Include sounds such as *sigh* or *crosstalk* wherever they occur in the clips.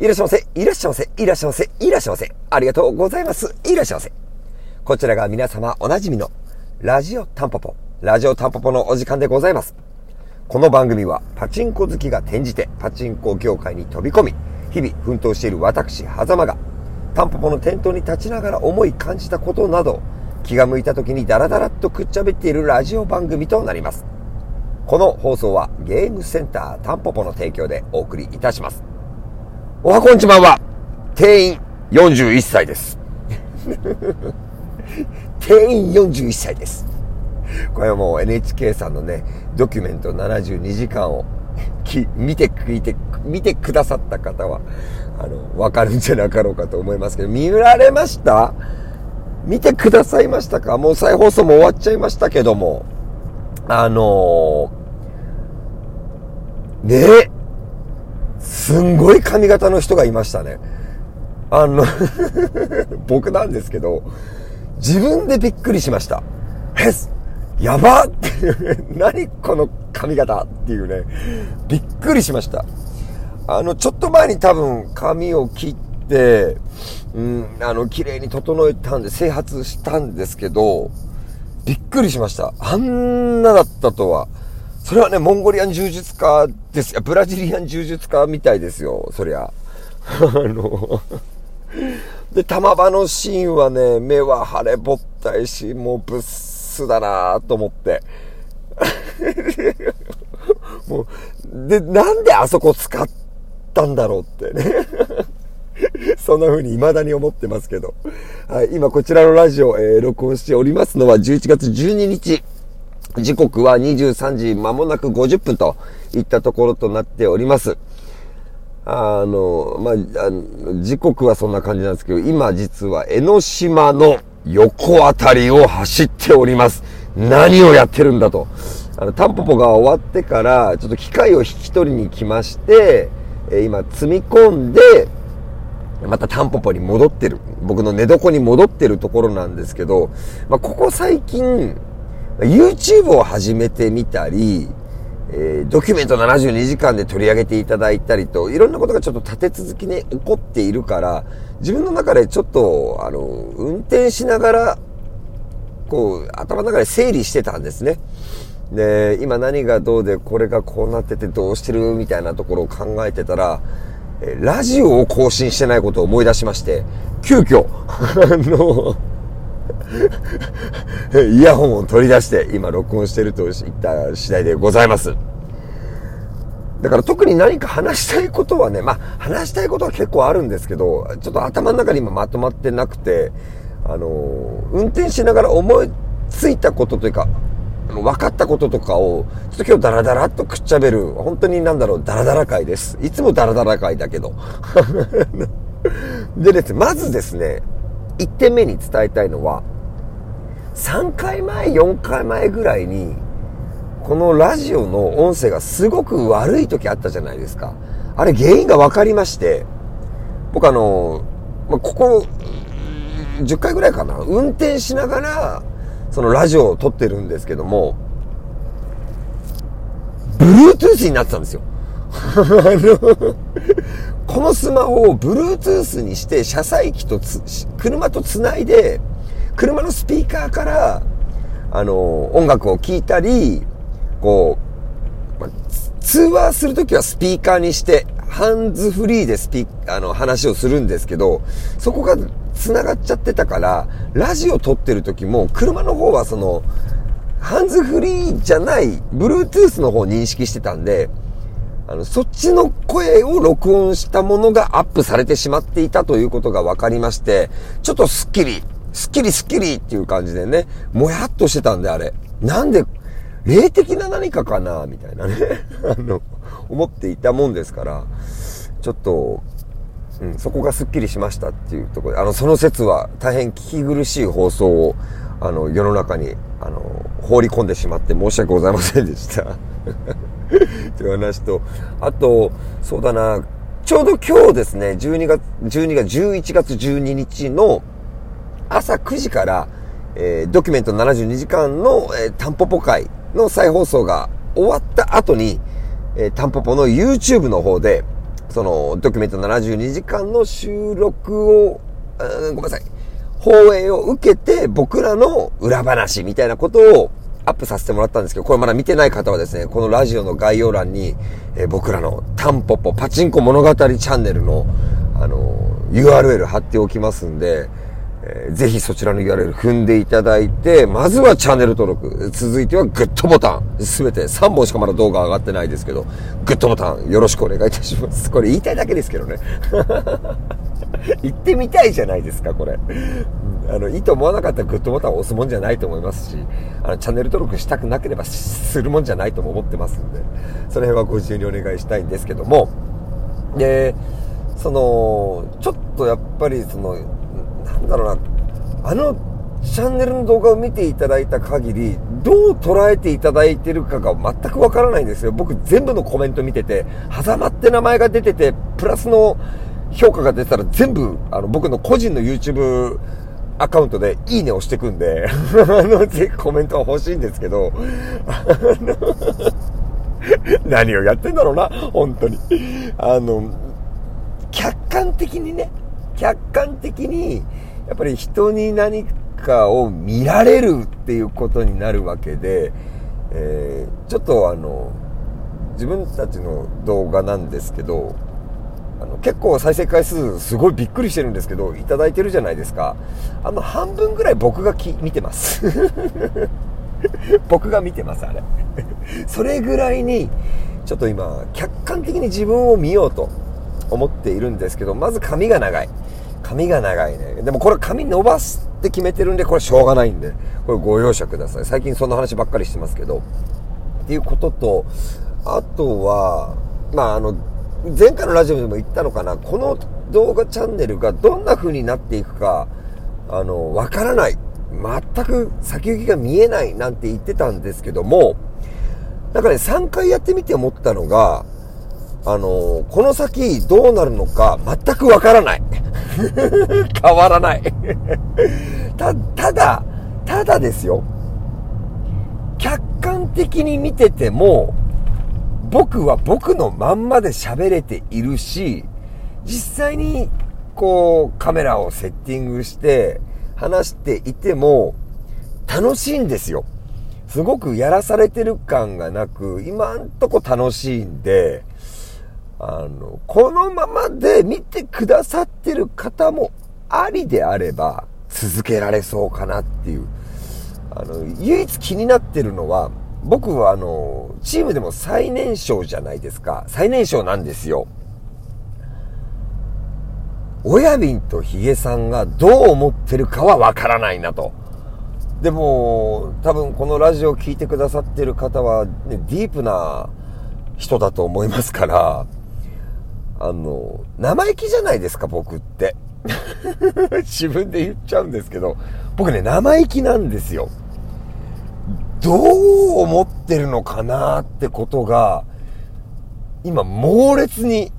いらっしゃいませ、いらっしゃいませ、いらっしゃいませ、いらっしゃいませ。ありがとうございます。いらっしゃいませ。こちらが皆様おなじみのラジオタンポポ、ラジオタンポポのお時間でございます。この番組はパチンコ好きが転じてパチンコ業界に飛び込み、日々奮闘している私、狭間が、タンポポの店頭に立ちながら思い感じたことなど、気が向いた時にダラダラっとくっちゃべっているラジオ番組となります。この放送はゲームセンタータンポポの提供でお送りいたします。おはこんちまんは、定員41歳です。*laughs* 定員41歳です。これはもう NHK さんのね、ドキュメント72時間をき見て、聞いて、見てくださった方は、あの、わかるんじゃなかろうかと思いますけど、見られました？見てくださいましたか？もう再放送も終わっちゃいましたけども、あのー、ねえ、すんごい髪型の人がいましたね。あの *laughs* 僕なんですけど、自分でびっくりしました。えやばっていうね何この髪型っていうね、びっくりしました。あの、ちょっと前に多分髪を切って、うん、あの、綺麗に整えたんで、整髪したんですけど、びっくりしました。あんなだったとは。それはね、モンゴリアン柔術家です。ブラジリアン柔術家みたいですよ、そりゃ。あので、玉場のシーンはね、目は腫れぼったいし、もうブッスだなと思って。*laughs* もう、で、なんであそこ使ったんだろうってね。*laughs* そんな風に未だに思ってますけど。はい、今こちらのラジオ、えー、録音しておりますのは11月12日。時刻は23時間もなく50分といったところとなっております。あの、まあ、あ時刻はそんな感じなんですけど、今実は江ノ島の横あたりを走っております。何をやってるんだと。あの、タンポポが終わってから、ちょっと機械を引き取りに来まして、え今積み込んで、またタンポポに戻ってる。僕の寝床に戻ってるところなんですけど、まあ、ここ最近、YouTube を始めてみたり、えー、ドキュメント72時間で取り上げていただいたりと、いろんなことがちょっと立て続きに起こっているから、自分の中でちょっと、あの、運転しながら、こう、頭の中で整理してたんですね。で、今何がどうで、これがこうなっててどうしてるみたいなところを考えてたら、ラジオを更新してないことを思い出しまして、急遽、*laughs* あの、*laughs* イヤホンを取り出して今録音してるといった次第でございます。だから特に何か話したいことはね、まあ話したいことは結構あるんですけど、ちょっと頭の中に今まとまってなくて、あの、運転しながら思いついたことというか、分かったこととかを、ちょっと今日ダラダラっとくっちゃべる、本当になんだろう、ダラダラ会です。いつもダラダラ会だけど。*laughs* でですね、まずですね、1点目に伝えたいのは、3回前、4回前ぐらいに、このラジオの音声がすごく悪い時あったじゃないですか。あれ原因が分かりまして、僕あの、まここ、10回ぐらいかな、運転しながら、そのラジオを撮ってるんですけども、Bluetooth になってたんですよ。*laughs* このスマホを Bluetooth にして車載機と車とつないで、車のスピーカーから、あの、音楽を聴いたり、こう、ま通話するときはスピーカーにして、ハンズフリーでスピー、あの、話をするんですけど、そこが繋がっちゃってたから、ラジオ撮ってる時も、車の方はその、ハンズフリーじゃない、Bluetooth の方を認識してたんで、あの、そっちの声を録音したものがアップされてしまっていたということが分かりまして、ちょっとスッキリすっきりすっきりっていう感じでね、もやっとしてたんであれ。なんで、霊的な何かかなみたいなね *laughs* あの、思っていたもんですから、ちょっと、うん、そこがすっきりしましたっていうところで、あの、その説は大変聞き苦しい放送を、あの、世の中に、あの、放り込んでしまって申し訳ございませんでした。*laughs* という話と、あと、そうだな、ちょうど今日ですね、12月、12月、11月12日の、朝9時から、えー、ドキュメント72時間の、えー、タンポポ会の再放送が終わった後に、えー、タンポポの YouTube の方で、その、ドキュメント72時間の収録を、ごめんなさい。放映を受けて僕らの裏話みたいなことをアップさせてもらったんですけど、これまだ見てない方はですね、このラジオの概要欄に、えー、僕らのタンポポパチンコ物語チャンネルの、あのー、URL 貼っておきますんで、えー、ぜひそちらの URL 踏んでいただいて、まずはチャンネル登録、続いてはグッドボタン、すべて3本しかまだ動画上がってないですけど、グッドボタンよろしくお願いいたします。これ言いたいだけですけどね。*laughs* 行ってみたいじゃないですか、これ。あの、いいと思わなかったらグッドボタンを押すもんじゃないと思いますし、あの、チャンネル登録したくなければするもんじゃないとも思ってますんで、その辺はご自由にお願いしたいんですけども、で、その、ちょっとやっぱりその、だろうな、あのチャンネルの動画を見ていただいた限り、どう捉えていただいてるかが全くわからないんですよ。僕全部のコメント見てて、狭間って名前が出てて、プラスの評価が出たら全部、あの、僕の個人の YouTube アカウントでいいねをしてくんで、あの、ぜひコメントは欲しいんですけど、あの、何をやってんだろうな、本当に。あの、客観的にね、客観的に、やっぱり人に何かを見られるっていうことになるわけで、えー、ちょっとあの、自分たちの動画なんですけど、あの結構再生回数すごいびっくりしてるんですけど、いいてるじゃないですか。あの半分ぐらい僕がき見てます。*laughs* 僕が見てます、あれ。*laughs* それぐらいに、ちょっと今、客観的に自分を見ようと思っているんですけど、まず髪が長い。髪が長いね。でもこれ髪伸ばすって決めてるんで、これしょうがないんで、これご容赦ください。最近そんな話ばっかりしてますけど。っていうことと、あとは、まああの、前回のラジオでも言ったのかな、この動画チャンネルがどんな風になっていくか、あの、わからない。全く先行きが見えないなんて言ってたんですけども、なんかね、3回やってみて思ったのが、あのこの先どうなるのか全くわからない。*laughs* 変わらないた、ただ、ただですよ。客観的に見てても、僕は僕のまんまで喋れているし、実際にこうカメラをセッティングして話していても楽しいんですよ。すごくやらされてる感がなく、今んとこ楽しいんで、あの、このままで見てくださってる方もありであれば続けられそうかなっていう。あの、唯一気になってるのは、僕はあの、チームでも最年少じゃないですか。最年少なんですよ。親瓶とヒゲさんがどう思ってるかはわからないなと。でも、多分このラジオを聴いてくださってる方は、ね、ディープな人だと思いますから、あの、生意気じゃないですか、僕って。*laughs* 自分で言っちゃうんですけど、僕ね、生意気なんですよ。どう思ってるのかなってことが、今猛烈に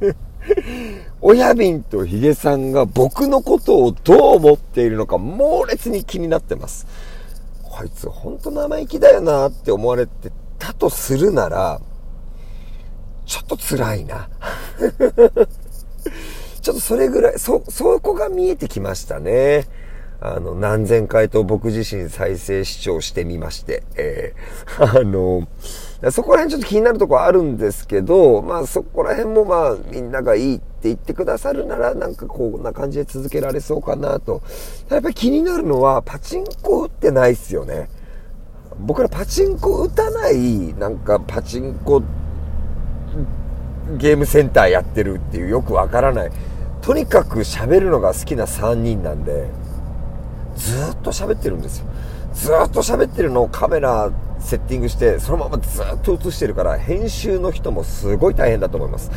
*laughs* 親瓶とヒゲさんが僕のことをどう思っているのか猛烈に気になってます。こいつほんと生意気だよなって思われてたとするなら、ちょっと辛いな。*laughs* ちょっとそれぐらい、そ、そこが見えてきましたね。あの、何千回と僕自身再生視聴してみまして、えー、*laughs* あの、そこら辺ちょっと気になるとこあるんですけど、まあそこら辺もまあみんながいいって言ってくださるならなんかこんな感じで続けられそうかなと。やっぱり気になるのはパチンコ打ってないっすよね。僕らパチンコ打たない、なんかパチンコってゲームセンターやってるっていうよくわからない。とにかく喋るのが好きな3人なんで、ずっと喋ってるんですよ。ずっと喋ってるのをカメラセッティングして、そのままずっと映してるから、編集の人もすごい大変だと思います。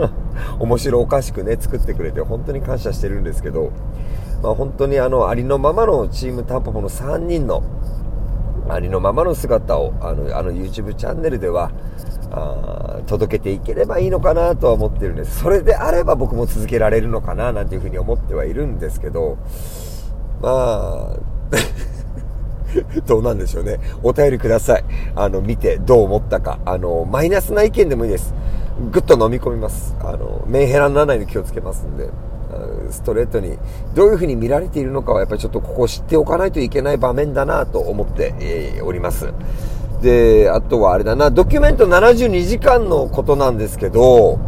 *laughs* 面白おかしくね、作ってくれて本当に感謝してるんですけど、まあ本当にあの、ありのままのチームタンポポの3人の、ありのままの姿を、あの、あの YouTube チャンネルでは、あ届けていければいいのかなとは思ってるんです。それであれば僕も続けられるのかななんていうふうに思ってはいるんですけど、まあ、*laughs* どうなんでしょうね。お便りください。あの、見てどう思ったか。あの、マイナスな意見でもいいです。ぐっと飲み込みます。あの、メンヘラにならないように気をつけますんで。ストレートにどういう風に見られているのかはやっぱりちょっとここを知っておかないといけない場面だなと思っております。で、あとはあれだな、ドキュメント72時間のことなんですけど、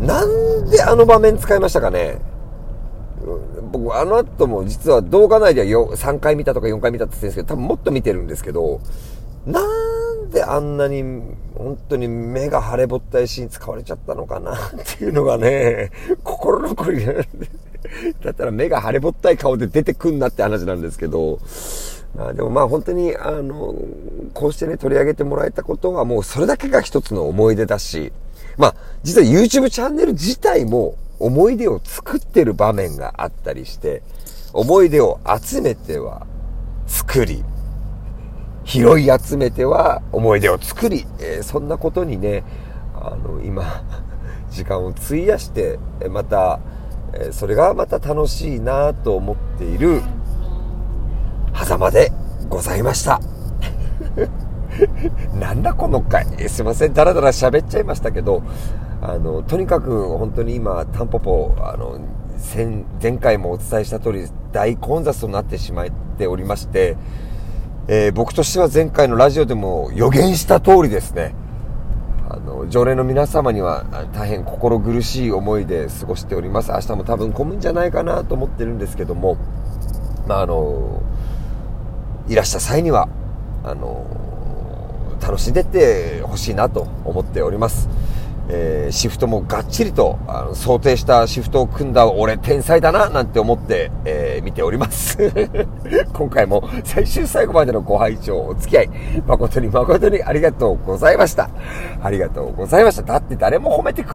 なんであの場面使いましたかね？僕、あの後も実は動画内では3回見たとか4回見たって言ってるんですけど、多分もっと見てるんですけど、なんであんなに本当に目が腫れぼったいシーン使われちゃったのかなっていうのがね、心残りなんで。だったら目が腫れぼったい顔で出てくんなって話なんですけど、あでもまあ本当に、あの、こうしてね、取り上げてもらえたことはもうそれだけが一つの思い出だし、まあ、実は YouTube チャンネル自体も思い出を作ってる場面があったりして、思い出を集めては作り、拾い集めては思い出を作り、えー、そんなことにね、あの、今、時間を費やして、また、それがまた楽しいなと思っている、狭間でございました。*laughs* なんだこの回。すいません、だらだら喋っちゃいましたけど、あの、とにかく本当に今、タンポポ、あの、前回もお伝えした通り、大混雑となってしまっておりまして、えー、僕としては前回のラジオでも予言した通りですね、あの、常連の皆様には大変心苦しい思いで過ごしております。明日も多分混むんじゃないかなと思ってるんですけども、まあ、あの、いらした際には、あの、楽しんでってほしいなと思っております。えー、シフトもがっちりとあの想定したシフトを組んだ俺天才だななんて思って、えー、見ております。*laughs* 今回も最終最後までのご拝聴お付き合い誠に誠にありがとうございました。ありがとうございました。だって誰も褒めてく